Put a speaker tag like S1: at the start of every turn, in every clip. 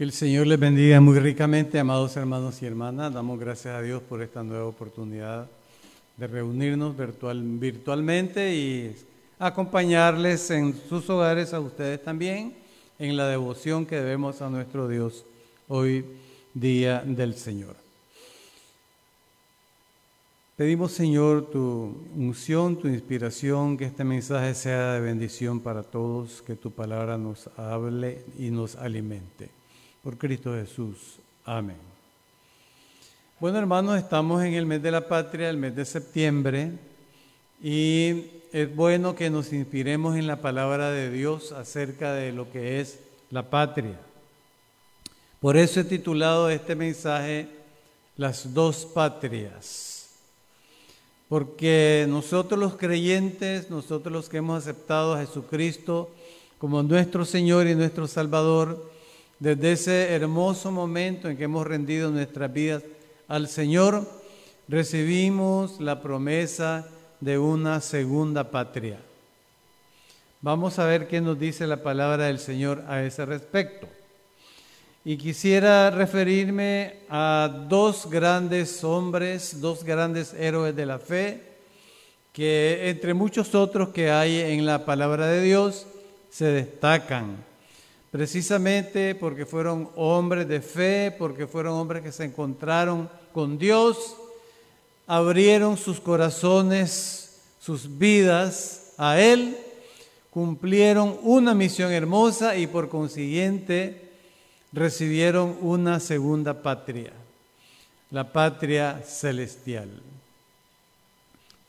S1: Que el Señor les bendiga muy ricamente, amados hermanos y hermanas. Damos gracias a Dios por esta nueva oportunidad de reunirnos virtual, virtualmente y acompañarles en sus hogares a ustedes también en la devoción que debemos a nuestro Dios hoy, día del Señor. Pedimos, Señor, tu unción, tu inspiración, que este mensaje sea de bendición para todos, que tu palabra nos hable y nos alimente. Por Cristo Jesús. Amén. Bueno, hermanos, estamos en el mes de la patria, el mes de septiembre, y es bueno que nos inspiremos en la palabra de Dios acerca de lo que es la patria. Por eso he titulado este mensaje Las dos patrias porque nosotros los creyentes, nosotros los que hemos aceptado a Jesucristo como nuestro Señor y nuestro Salvador, desde ese hermoso momento en que hemos rendido nuestras vidas al Señor, recibimos la promesa de una segunda patria. Vamos a ver qué nos dice la palabra del Señor a ese respecto. Y quisiera referirme a dos grandes hombres, dos grandes héroes de la fe, que entre muchos otros que hay en la palabra de Dios se destacan, precisamente porque fueron hombres de fe, porque fueron hombres que se encontraron con Dios, abrieron sus corazones, sus vidas a Él, cumplieron una misión hermosa y por consiguiente recibieron una segunda patria, la patria celestial.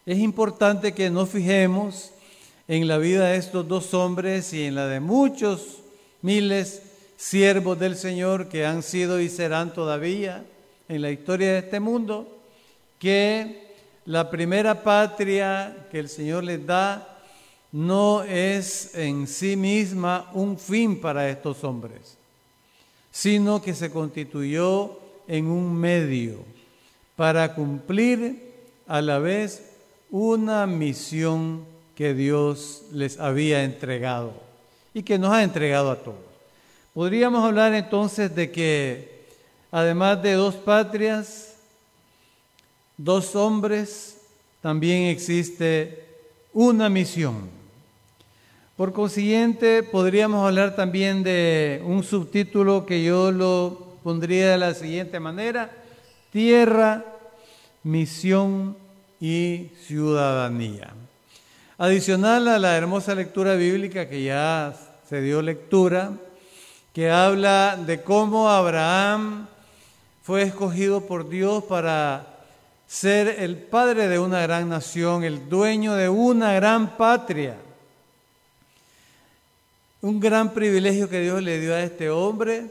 S1: Es importante que nos fijemos en la vida de estos dos hombres y en la de muchos miles siervos del Señor que han sido y serán todavía en la historia de este mundo, que la primera patria que el Señor les da no es en sí misma un fin para estos hombres sino que se constituyó en un medio para cumplir a la vez una misión que Dios les había entregado y que nos ha entregado a todos. Podríamos hablar entonces de que además de dos patrias, dos hombres, también existe una misión por consiguiente, podríamos hablar también de un subtítulo que yo lo pondría de la siguiente manera, tierra, misión y ciudadanía. Adicional a la hermosa lectura bíblica que ya se dio lectura, que habla de cómo Abraham fue escogido por Dios para ser el padre de una gran nación, el dueño de una gran patria un gran privilegio que Dios le dio a este hombre.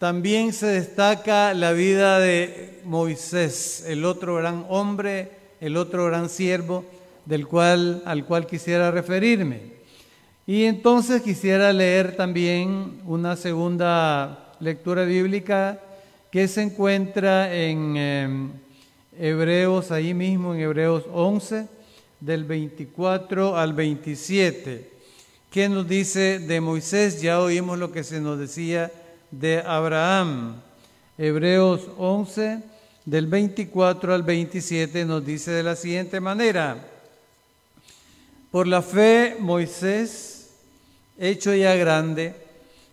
S1: También se destaca la vida de Moisés, el otro gran hombre, el otro gran siervo del cual, al cual quisiera referirme. Y entonces quisiera leer también una segunda lectura bíblica que se encuentra en em, Hebreos, ahí mismo en Hebreos 11, del 24 al 27. ¿Qué nos dice de Moisés? Ya oímos lo que se nos decía de Abraham. Hebreos 11, del 24 al 27, nos dice de la siguiente manera. Por la fe, Moisés, hecho ya grande,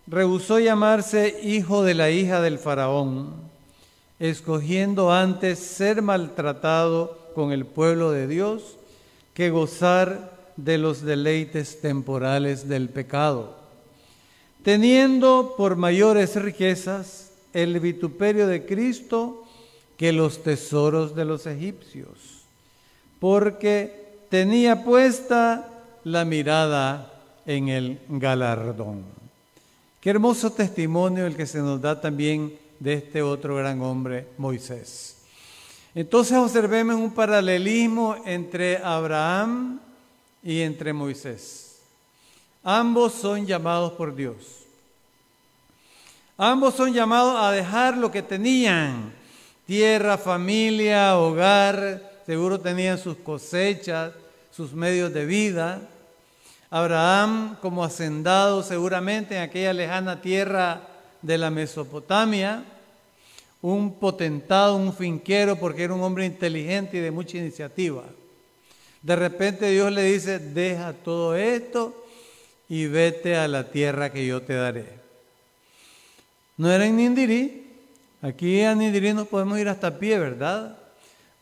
S1: rehusó llamarse hijo de la hija del faraón, escogiendo antes ser maltratado con el pueblo de Dios que gozar de los deleites temporales del pecado, teniendo por mayores riquezas el vituperio de Cristo que los tesoros de los egipcios, porque tenía puesta la mirada en el galardón. Qué hermoso testimonio el que se nos da también de este otro gran hombre, Moisés. Entonces observemos un paralelismo entre Abraham y entre Moisés. Ambos son llamados por Dios. Ambos son llamados a dejar lo que tenían, tierra, familia, hogar, seguro tenían sus cosechas, sus medios de vida. Abraham como hacendado seguramente en aquella lejana tierra de la Mesopotamia, un potentado, un finquero, porque era un hombre inteligente y de mucha iniciativa. De repente Dios le dice, deja todo esto y vete a la tierra que yo te daré. No era en Nindirí, aquí a Nindirí nos podemos ir hasta pie, ¿verdad?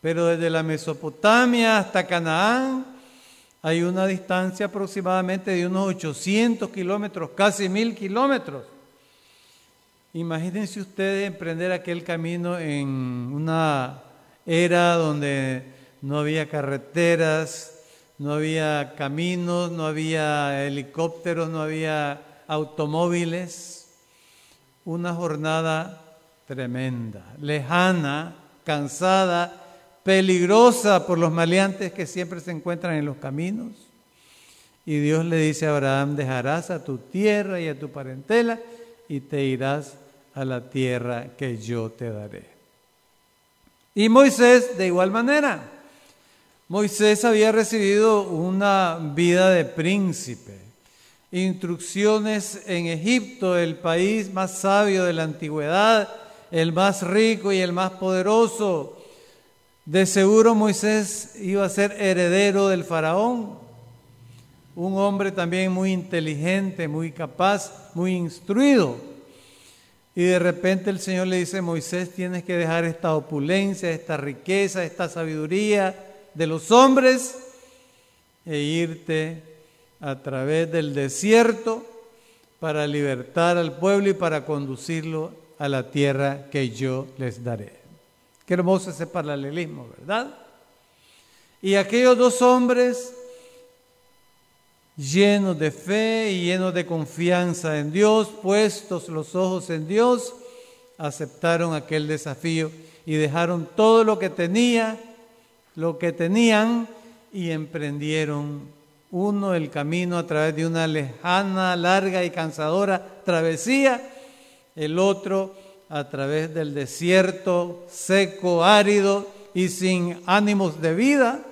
S1: Pero desde la Mesopotamia hasta Canaán hay una distancia aproximadamente de unos 800 kilómetros, casi mil kilómetros. Imagínense ustedes emprender aquel camino en una era donde no había carreteras, no había caminos, no había helicópteros, no había automóviles. Una jornada tremenda, lejana, cansada, peligrosa por los maleantes que siempre se encuentran en los caminos. Y Dios le dice a Abraham, dejarás a tu tierra y a tu parentela y te irás a la tierra que yo te daré. Y Moisés de igual manera. Moisés había recibido una vida de príncipe, instrucciones en Egipto, el país más sabio de la antigüedad, el más rico y el más poderoso. De seguro Moisés iba a ser heredero del faraón, un hombre también muy inteligente, muy capaz, muy instruido. Y de repente el Señor le dice, Moisés, tienes que dejar esta opulencia, esta riqueza, esta sabiduría de los hombres e irte a través del desierto para libertar al pueblo y para conducirlo a la tierra que yo les daré. Qué hermoso ese paralelismo, ¿verdad? Y aquellos dos hombres llenos de fe y llenos de confianza en Dios, puestos los ojos en Dios, aceptaron aquel desafío y dejaron todo lo que tenía, lo que tenían y emprendieron uno el camino a través de una lejana, larga y cansadora travesía, el otro a través del desierto seco, árido y sin ánimos de vida,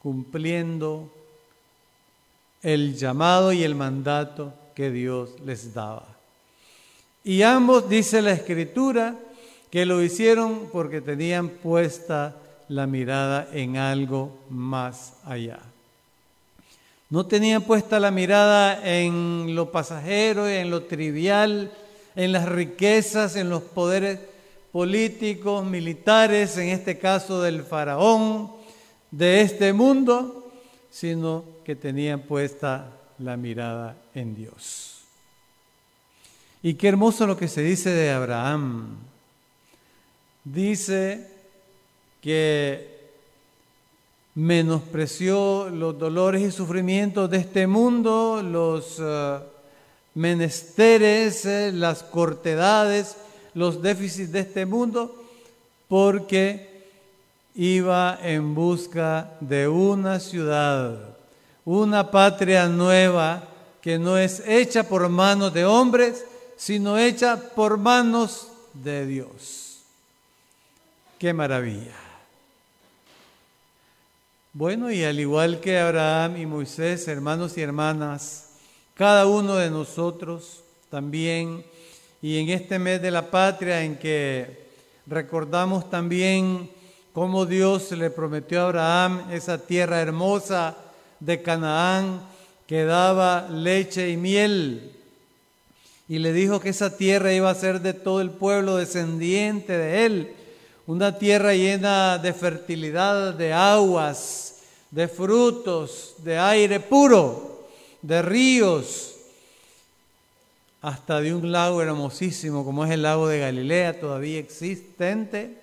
S1: cumpliendo el llamado y el mandato que Dios les daba. Y ambos, dice la escritura, que lo hicieron porque tenían puesta la mirada en algo más allá. No tenían puesta la mirada en lo pasajero, en lo trivial, en las riquezas, en los poderes políticos, militares, en este caso del faraón de este mundo, sino que tenían puesta la mirada en Dios. Y qué hermoso lo que se dice de Abraham. Dice que menospreció los dolores y sufrimientos de este mundo, los eh, menesteres, eh, las cortedades, los déficits de este mundo, porque iba en busca de una ciudad una patria nueva que no es hecha por manos de hombres, sino hecha por manos de Dios. Qué maravilla. Bueno, y al igual que Abraham y Moisés, hermanos y hermanas, cada uno de nosotros también, y en este mes de la patria en que recordamos también cómo Dios le prometió a Abraham esa tierra hermosa, de Canaán que daba leche y miel. Y le dijo que esa tierra iba a ser de todo el pueblo descendiente de él. Una tierra llena de fertilidad, de aguas, de frutos, de aire puro, de ríos, hasta de un lago hermosísimo como es el lago de Galilea, todavía existente,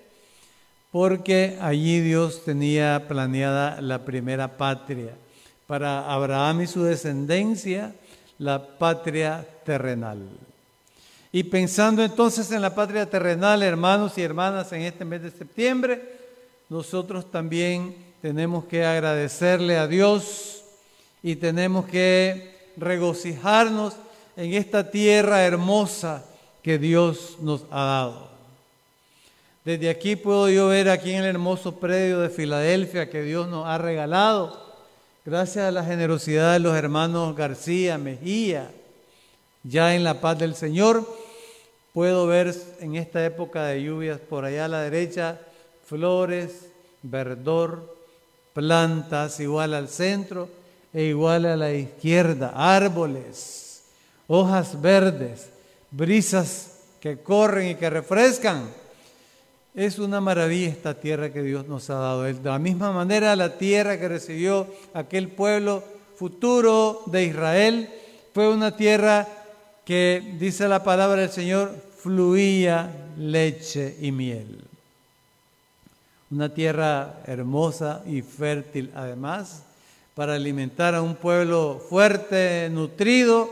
S1: porque allí Dios tenía planeada la primera patria para Abraham y su descendencia la patria terrenal. Y pensando entonces en la patria terrenal, hermanos y hermanas, en este mes de septiembre, nosotros también tenemos que agradecerle a Dios y tenemos que regocijarnos en esta tierra hermosa que Dios nos ha dado. Desde aquí puedo yo ver aquí en el hermoso predio de Filadelfia que Dios nos ha regalado Gracias a la generosidad de los hermanos García, Mejía, ya en la paz del Señor, Puedo ver en esta época de lluvias por allá a la derecha flores, verdor, plantas igual al centro e igual a la izquierda, árboles, hojas verdes, brisas que corren y que refrescan. Es una maravilla esta tierra que Dios nos ha dado. De la misma manera la tierra que recibió aquel pueblo futuro de Israel fue una tierra que, dice la palabra del Señor, fluía leche y miel. Una tierra hermosa y fértil además para alimentar a un pueblo fuerte, nutrido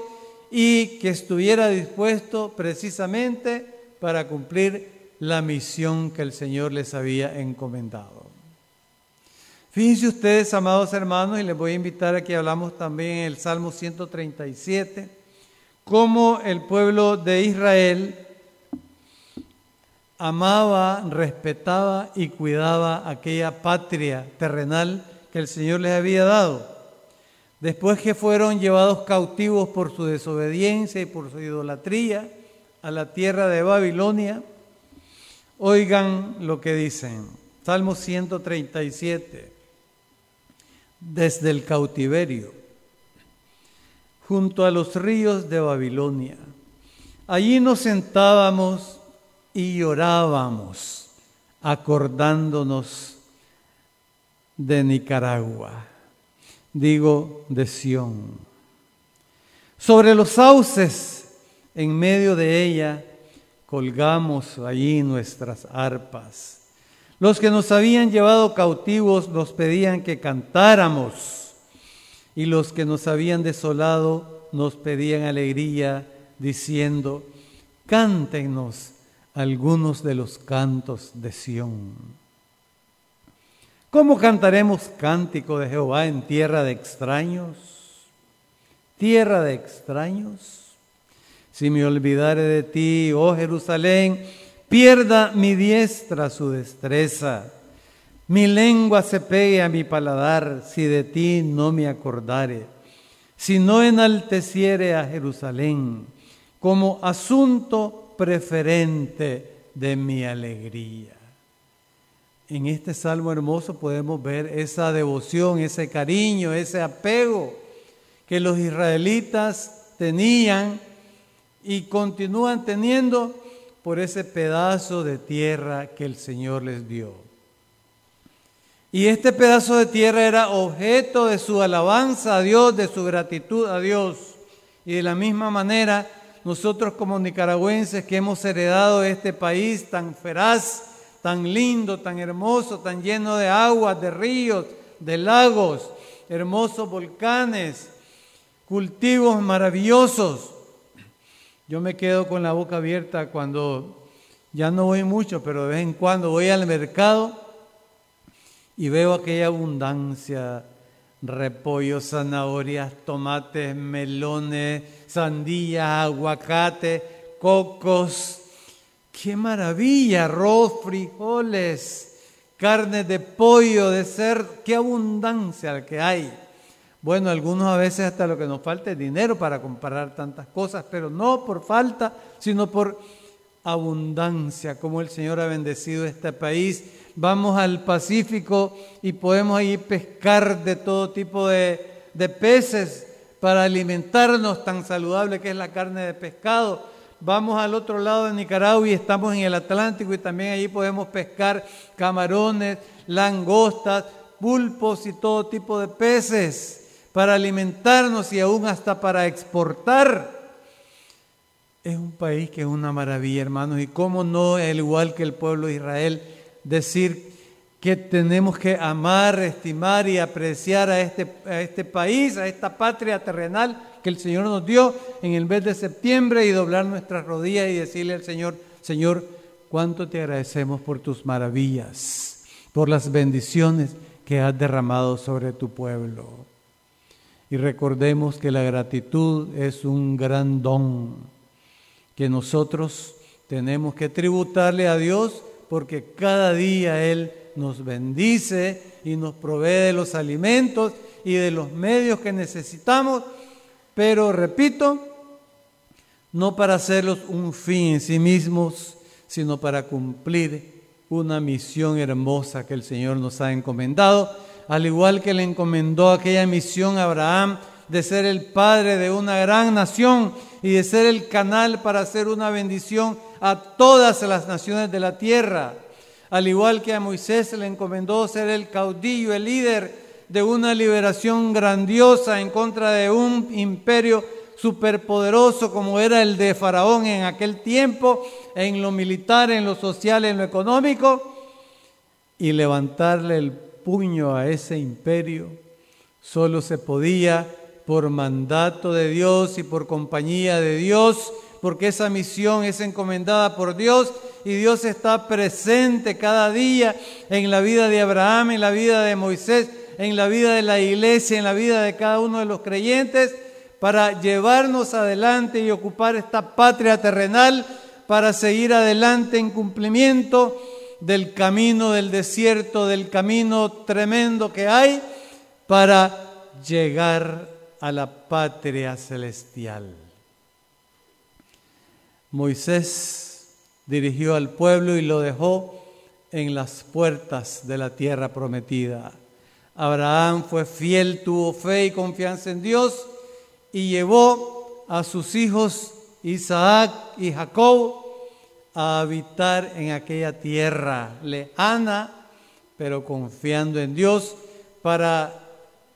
S1: y que estuviera dispuesto precisamente para cumplir la misión que el Señor les había encomendado. Fíjense ustedes, amados hermanos, y les voy a invitar a que hablamos también en el Salmo 137, cómo el pueblo de Israel amaba, respetaba y cuidaba aquella patria terrenal que el Señor les había dado. Después que fueron llevados cautivos por su desobediencia y por su idolatría a la tierra de Babilonia, oigan lo que dicen. Salmo 137. Desde el cautiverio, junto a los ríos de Babilonia. Allí nos sentábamos y llorábamos acordándonos de Nicaragua, digo de Sión. Sobre los sauces, en medio de ella, colgamos allí nuestras arpas. Los que nos habían llevado cautivos nos pedían que cantáramos y los que nos habían desolado nos pedían alegría diciendo, cántenos algunos de los cantos de Sión. ¿Cómo cantaremos cántico de Jehová en tierra de extraños? Tierra de extraños. Si me olvidare de ti, oh Jerusalén, pierda mi diestra su destreza. Mi lengua se pegue a mi paladar si de ti no me acordare. Si no enalteciere a Jerusalén como asunto preferente de mi alegría. En este salmo hermoso podemos ver esa devoción, ese cariño, ese apego que los israelitas tenían y continúan teniendo por ese pedazo de tierra que el Señor les dio. Y este pedazo de tierra era objeto de su alabanza a Dios, de su gratitud a Dios. Y de la misma manera, nosotros como nicaragüenses que hemos heredado este país tan feraz, tan lindo, tan hermoso, tan lleno de aguas, de ríos, de lagos, hermosos volcanes, cultivos maravillosos. Yo me quedo con la boca abierta cuando ya no voy mucho, pero de vez en cuando voy al mercado y veo aquella abundancia repollo, zanahorias, tomates, melones, sandías, aguacate, cocos. ¡Qué maravilla! Arroz, frijoles, carne de pollo, de cerdo. ¡Qué abundancia que hay! Bueno, algunos a veces hasta lo que nos falta es dinero para comparar tantas cosas, pero no por falta, sino por abundancia, como el Señor ha bendecido este país vamos al Pacífico y podemos ahí pescar de todo tipo de, peces para alimentarnos, tan saludable que es la carne de pescado. Vamos al otro lado de Nicaragua y estamos en el Atlántico y también allí podemos pescar camarones, langostas, pulpos y todo tipo de peces para alimentarnos y aún hasta para exportar. Es un país que es una maravilla, hermanos, y cómo no, al igual que el pueblo de Israel, decir que tenemos que amar, estimar y apreciar a este, a este país, a esta patria terrenal que el Señor nos dio en el mes de septiembre y doblar nuestras rodillas y decirle al Señor, Señor, cuánto te agradecemos por tus maravillas, por las bendiciones que has derramado sobre tu pueblo. Y recordemos que la gratitud es un gran don que nosotros tenemos que tributarle a Dios porque cada día Él nos bendice y nos provee de los alimentos y de los medios que necesitamos. Pero repito, no para hacerlos un fin en sí mismos, sino para cumplir una misión hermosa que el Señor nos ha encomendado, al igual que le encomendó aquella misión a Abraham de ser el padre de una gran nación y de ser el canal para hacer una bendición a todas las naciones de la tierra. Al igual que a Moisés le encomendó ser el caudillo, el líder de una liberación grandiosa en contra de un imperio superpoderoso como era el de Faraón en aquel tiempo, en lo militar, en lo social, en lo económico, y levantarle el puño a ese imperio, solo se podía por mandato de Dios y por compañía de Dios, porque esa misión es encomendada por Dios y Dios está presente cada día en la vida de Abraham, en la vida de Moisés, en la vida de la iglesia, en la vida de cada uno de los creyentes, para llevarnos adelante y ocupar esta patria terrenal, para seguir adelante en cumplimiento del camino del desierto, del camino tremendo que hay, para llegar a la patria celestial. Moisés dirigió al pueblo y lo dejó en las puertas de la tierra prometida. Abraham fue fiel, tuvo fe y confianza en Dios y llevó a sus hijos Isaac y Jacob a habitar en aquella tierra lejana, pero confiando en Dios para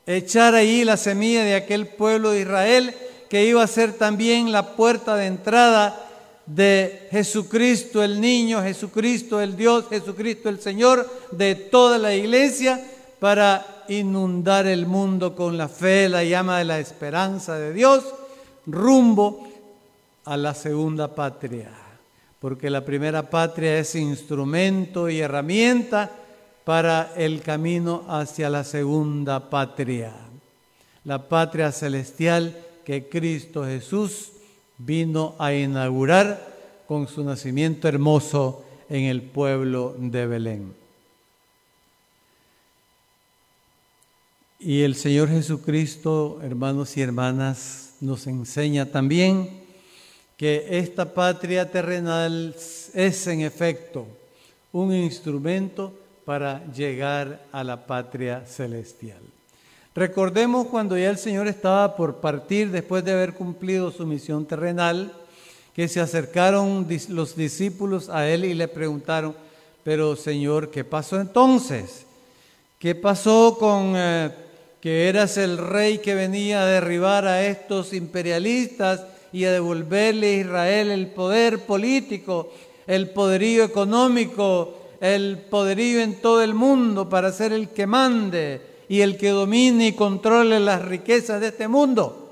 S1: echar ahí la semilla de aquel pueblo de Israel que iba a ser también la puerta de entrada de Jesucristo el niño, Jesucristo el Dios, Jesucristo el Señor, de toda la iglesia para inundar el mundo con la fe, la llama de la esperanza de Dios, rumbo a la segunda patria. Porque la primera patria es instrumento y herramienta para el camino hacia la segunda patria, la patria celestial que Cristo Jesús vino a inaugurar con su nacimiento hermoso en el pueblo de Belén. Y el Señor Jesucristo, hermanos y hermanas, nos enseña también que esta patria terrenal es en efecto un instrumento para llegar a la patria celestial. Recordemos cuando ya el Señor estaba por partir después de haber cumplido su misión terrenal, que se acercaron los discípulos a Él y le preguntaron, pero Señor, ¿qué pasó entonces? ¿Qué pasó con... Eh, que eras el rey que venía a derribar a estos imperialistas y a devolverle a Israel el poder político, el poderío económico, el poderío en todo el mundo para ser el que mande y el que domine y controle las riquezas de este mundo.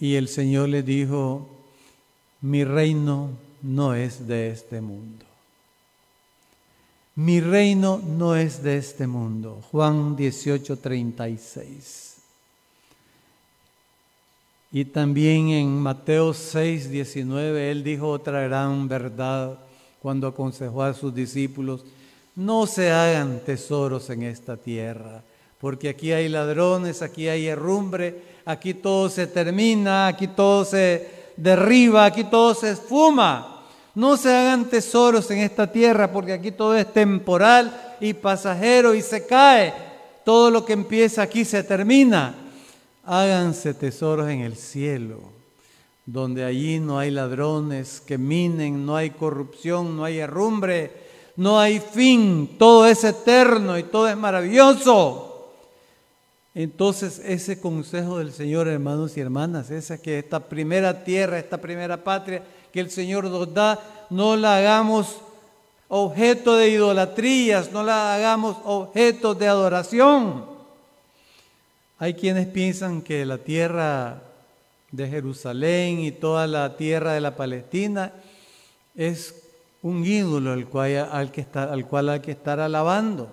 S1: Y el Señor le dijo, mi reino no es de este mundo. Mi reino no es de este mundo. Juan 18, 36. Y también en Mateo 6, 19, él dijo otra gran verdad cuando aconsejó a sus discípulos, no se hagan tesoros en esta tierra, porque aquí hay ladrones, aquí hay herrumbre, aquí todo se termina, aquí todo se derriba, aquí todo se esfuma. No se hagan tesoros en esta tierra porque aquí todo es temporal y pasajero y se cae. Todo lo que empieza aquí se termina. Háganse tesoros en el cielo, donde allí no hay ladrones que minen, no hay corrupción, no hay herrumbre, no hay fin. Todo es eterno y todo es maravilloso. Entonces ese consejo del Señor, hermanos y hermanas, esa que esta primera tierra, esta primera patria, que el Señor nos da, no la hagamos objeto de idolatrías, no la hagamos objeto de adoración. Hay quienes piensan que la tierra de Jerusalén y toda la tierra de la Palestina es un ídolo al cual, al que al cual hay que estar alabando.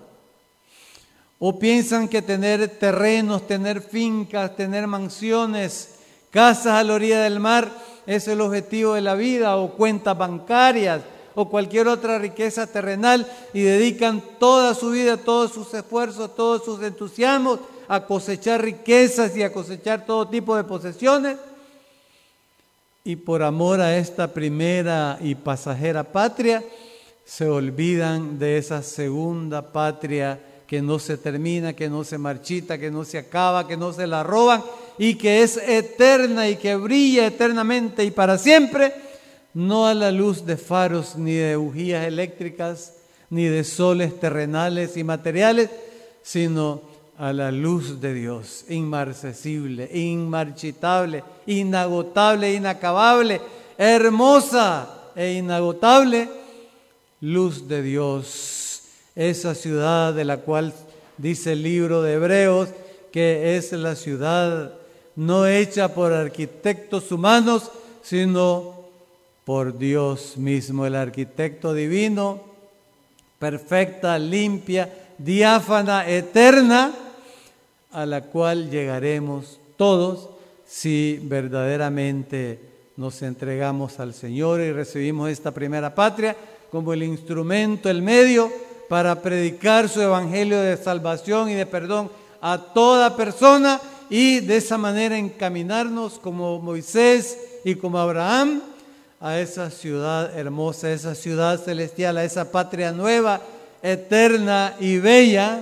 S1: O piensan que tener terrenos, tener fincas, tener mansiones, casas a la orilla del mar es el objetivo de la vida o cuentas bancarias o cualquier otra riqueza terrenal y dedican toda su vida, todos sus esfuerzos, todos sus entusiasmos a cosechar riquezas y a cosechar todo tipo de posesiones. y por amor a esta primera y pasajera patria, se olvidan de esa segunda patria que no se termina, que no se marchita, que no se acaba, que no se la roban y que es eterna y que brilla eternamente y para siempre, no a la luz de faros ni de bujías eléctricas, ni de soles terrenales y materiales, sino a la luz de Dios, inmarcesible, inmarchitable, inagotable, inacabable, hermosa e inagotable, luz de Dios, esa ciudad de la cual dice el libro de Hebreos, que es la ciudad no hecha por arquitectos humanos, sino por Dios mismo, el arquitecto divino, perfecta, limpia, diáfana, eterna, a la cual llegaremos todos si verdaderamente nos entregamos al Señor y recibimos esta primera patria como el instrumento, el medio para predicar su evangelio de salvación y de perdón a toda persona y de esa manera encaminarnos como Moisés y como Abraham a esa ciudad hermosa, a esa ciudad celestial, a esa patria nueva, eterna y bella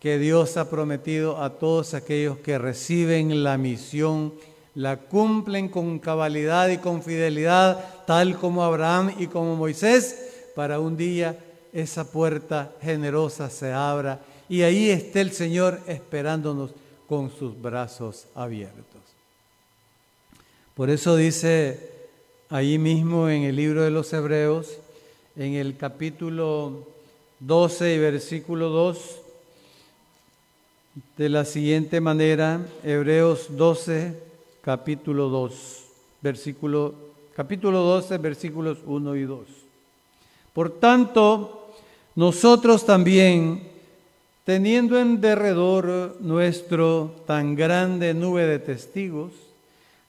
S1: que Dios ha prometido a todos aquellos que reciben la misión, la cumplen con cabalidad y con fidelidad, tal como Abraham y como Moisés, para un día esa puerta generosa se abra y ahí esté el Señor esperándonos con sus brazos abiertos. Por eso dice ahí mismo en el libro de los Hebreos, en el capítulo 12 y versículo 2, de la siguiente manera, Hebreos 12, capítulo 2, versículo, capítulo 12, versículos 1 y 2. Por tanto, nosotros también, teniendo en derredor nuestro tan grande nube de testigos,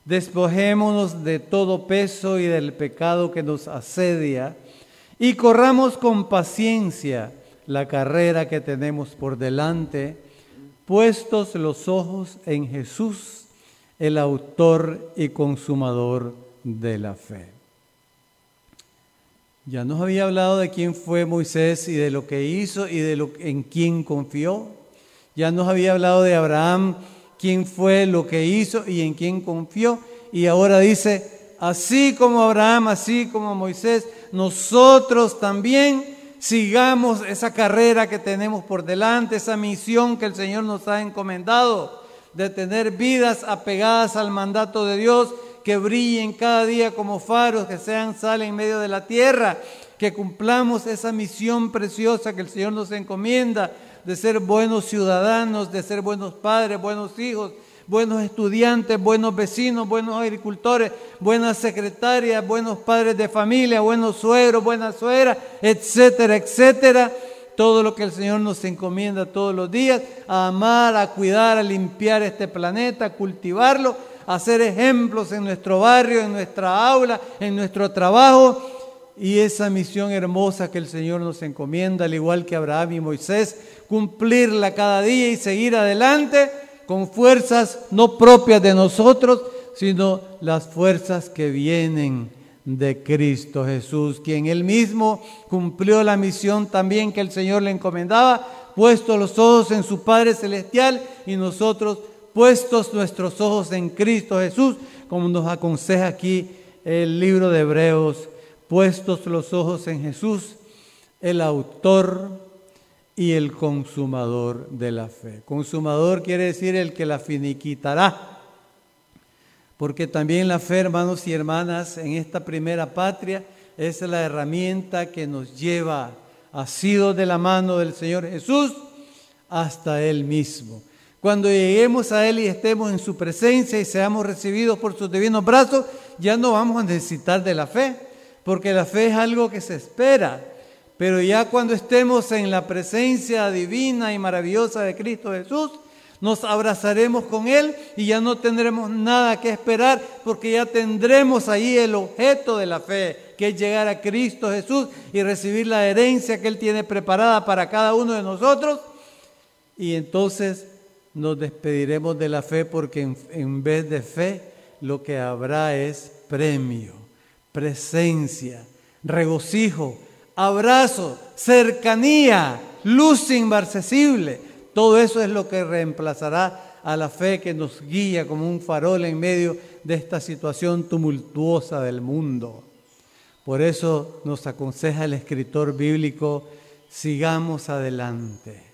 S1: despojémonos de todo peso y del pecado que nos asedia y corramos con paciencia la carrera que tenemos por delante puestos los ojos en Jesús, el autor y consumador de la fe. Ya nos había hablado de quién fue Moisés y de lo que hizo y de lo en quién confió. Ya nos había hablado de Abraham, quién fue lo que hizo y en quién confió. Y ahora dice, así como Abraham, así como Moisés, nosotros también sigamos esa carrera que tenemos por delante, esa misión que el Señor nos ha encomendado de tener vidas apegadas al mandato de Dios, que brillen cada día como faros, que sean sal en medio de la tierra, que cumplamos esa misión preciosa que el Señor nos encomienda de ser buenos ciudadanos, de ser buenos padres, buenos hijos, buenos estudiantes, buenos vecinos, buenos agricultores, buenas secretarias, buenos padres de familia, buenos suegros, buenas suegras, etcétera, etcétera. Todo lo que el Señor nos encomienda todos los días, a amar, a cuidar, a limpiar este planeta, a cultivarlo, a ser ejemplos en nuestro barrio, en nuestra aula, en nuestro trabajo. Y esa misión hermosa que el Señor nos encomienda, al igual que Abraham y Moisés, cumplirla cada día y seguir adelante con fuerzas no propias de nosotros, sino las fuerzas que vienen de Cristo Jesús, quien él mismo cumplió la misión también que el Señor le encomendaba, puesto los ojos en su Padre Celestial y nosotros puestos nuestros ojos en Cristo Jesús, como nos aconseja aquí el libro de Hebreos, puestos los ojos en Jesús, el autor y el consumador de la fe. Consumador quiere decir el que la finiquitará. Porque también la fe, hermanos y hermanas, en esta primera patria es la herramienta que nos lleva, sido de la mano del Señor Jesús, hasta Él mismo. Cuando lleguemos a Él y estemos en su presencia y seamos recibidos por sus divinos brazos, ya no vamos a necesitar de la fe, porque la fe es algo que se espera pero ya cuando estemos en la presencia divina y maravillosa de Cristo Jesús, nos abrazaremos con Él y ya no tendremos nada que esperar porque ya tendremos ahí el objeto de la fe, que es llegar a Cristo Jesús y recibir la herencia que Él tiene preparada para cada uno de nosotros. Y entonces nos despediremos de la fe porque en, vez de fe lo que habrá es premio, presencia, regocijo, abrazo, cercanía, luz inmarcesible. Todo eso es lo que reemplazará a la fe que nos guía como un farol en medio de esta situación tumultuosa del mundo. Por eso nos aconseja el escritor bíblico, sigamos adelante,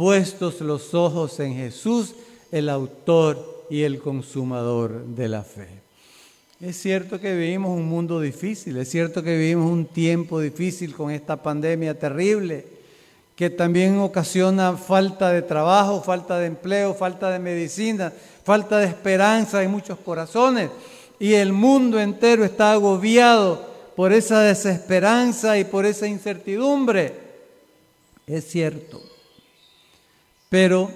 S1: puestos los ojos en Jesús, el autor y el consumador de la fe. Es cierto que vivimos un mundo difícil, es cierto que vivimos un tiempo difícil con esta pandemia terrible, que también ocasiona falta de trabajo, falta de empleo, falta de medicina, falta de esperanza en muchos corazones. Y el mundo entero está agobiado por esa desesperanza y por esa incertidumbre. Es cierto. Pero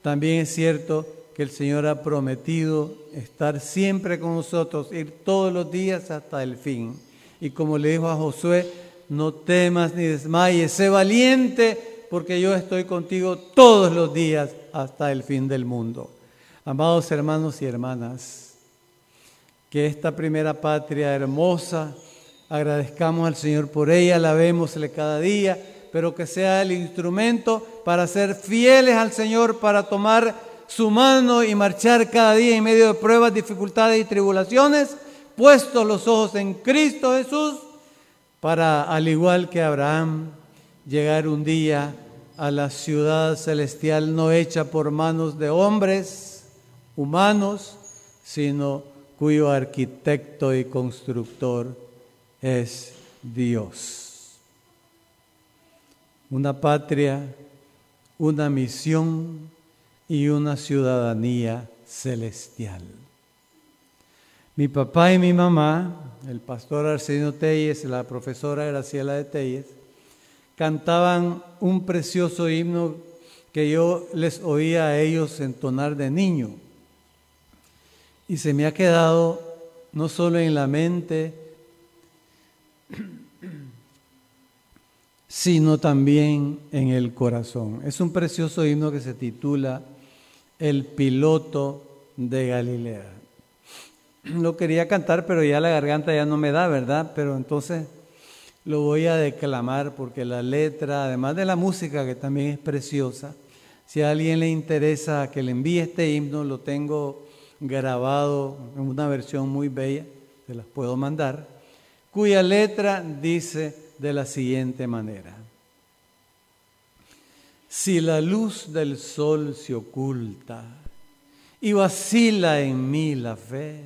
S1: también es cierto que el Señor ha prometido estar siempre con nosotros, ir todos los días hasta el fin. Y como le dijo a Josué, no temas ni desmayes, sé valiente porque yo estoy contigo todos los días hasta el fin del mundo. Amados hermanos y hermanas, que esta primera patria hermosa, agradezcamos al Señor por ella, la vemosle cada día, pero que sea el instrumento para ser fieles al Señor, para tomar su mano y marchar cada día en medio de pruebas, dificultades y tribulaciones, puestos los ojos en Cristo Jesús, para, al igual que Abraham, llegar un día a la ciudad celestial no hecha por manos de hombres humanos, sino cuyo arquitecto y constructor es Dios. Una patria, una misión y una ciudadanía celestial. Mi papá y mi mamá, el pastor Arsenio Telles la profesora Graciela de Telles, cantaban un precioso himno que yo les oía a ellos entonar de niño. Y se me ha quedado no solo en la mente, sino también en el corazón. Es un precioso himno que se titula El piloto de Galilea. Lo quería cantar, pero ya la garganta ya no me da, ¿verdad? Pero entonces lo voy a declamar porque la letra, además de la música que también es preciosa, si a alguien le interesa que le envíe este himno, lo tengo grabado en una versión muy bella, se las puedo mandar, cuya letra dice de la siguiente manera. Si la luz del sol se oculta y vacila en mí la fe,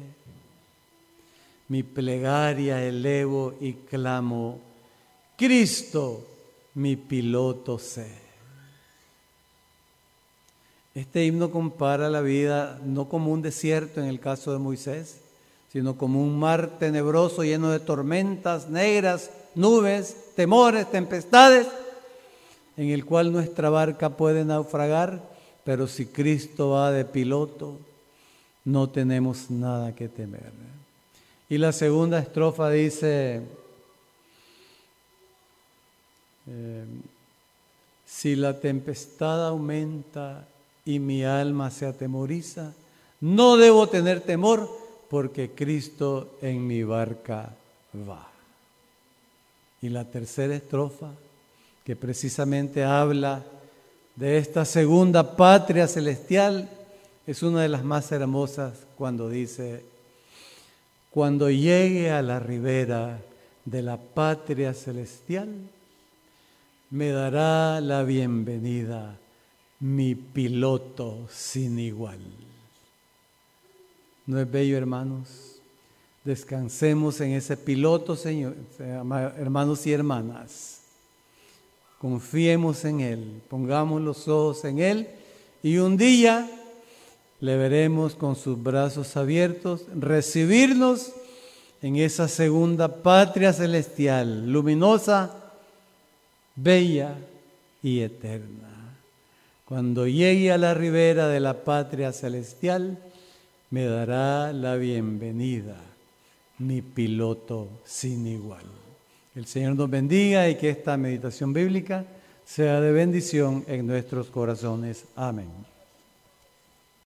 S1: mi plegaria elevo y clamo, Cristo, mi piloto sé. Este himno compara la vida no como un desierto en el caso de Moisés, sino como un mar tenebroso lleno de tormentas negras, nubes, temores, tempestades, en el cual nuestra barca puede naufragar, pero si Cristo va de piloto, no tenemos nada que temer. Y la segunda estrofa dice, eh, si la tempestad aumenta y mi alma se atemoriza, no debo tener temor porque Cristo en mi barca va. Y la tercera estrofa, que precisamente habla de esta segunda patria celestial, es una de las más hermosas cuando dice, cuando llegue a la ribera de la patria celestial, me dará la bienvenida mi piloto sin igual. ¿No es bello, hermanos? Descansemos en ese piloto, Señor, hermanos y hermanas. Confiemos en Él, pongamos los ojos en Él y un día le veremos con sus brazos abiertos recibirnos en esa segunda patria celestial, luminosa, bella y eterna. Cuando llegue a la ribera de la patria celestial, me dará la bienvenida mi piloto sin igual. El Señor nos bendiga y que esta meditación bíblica sea de bendición en nuestros corazones. Amén.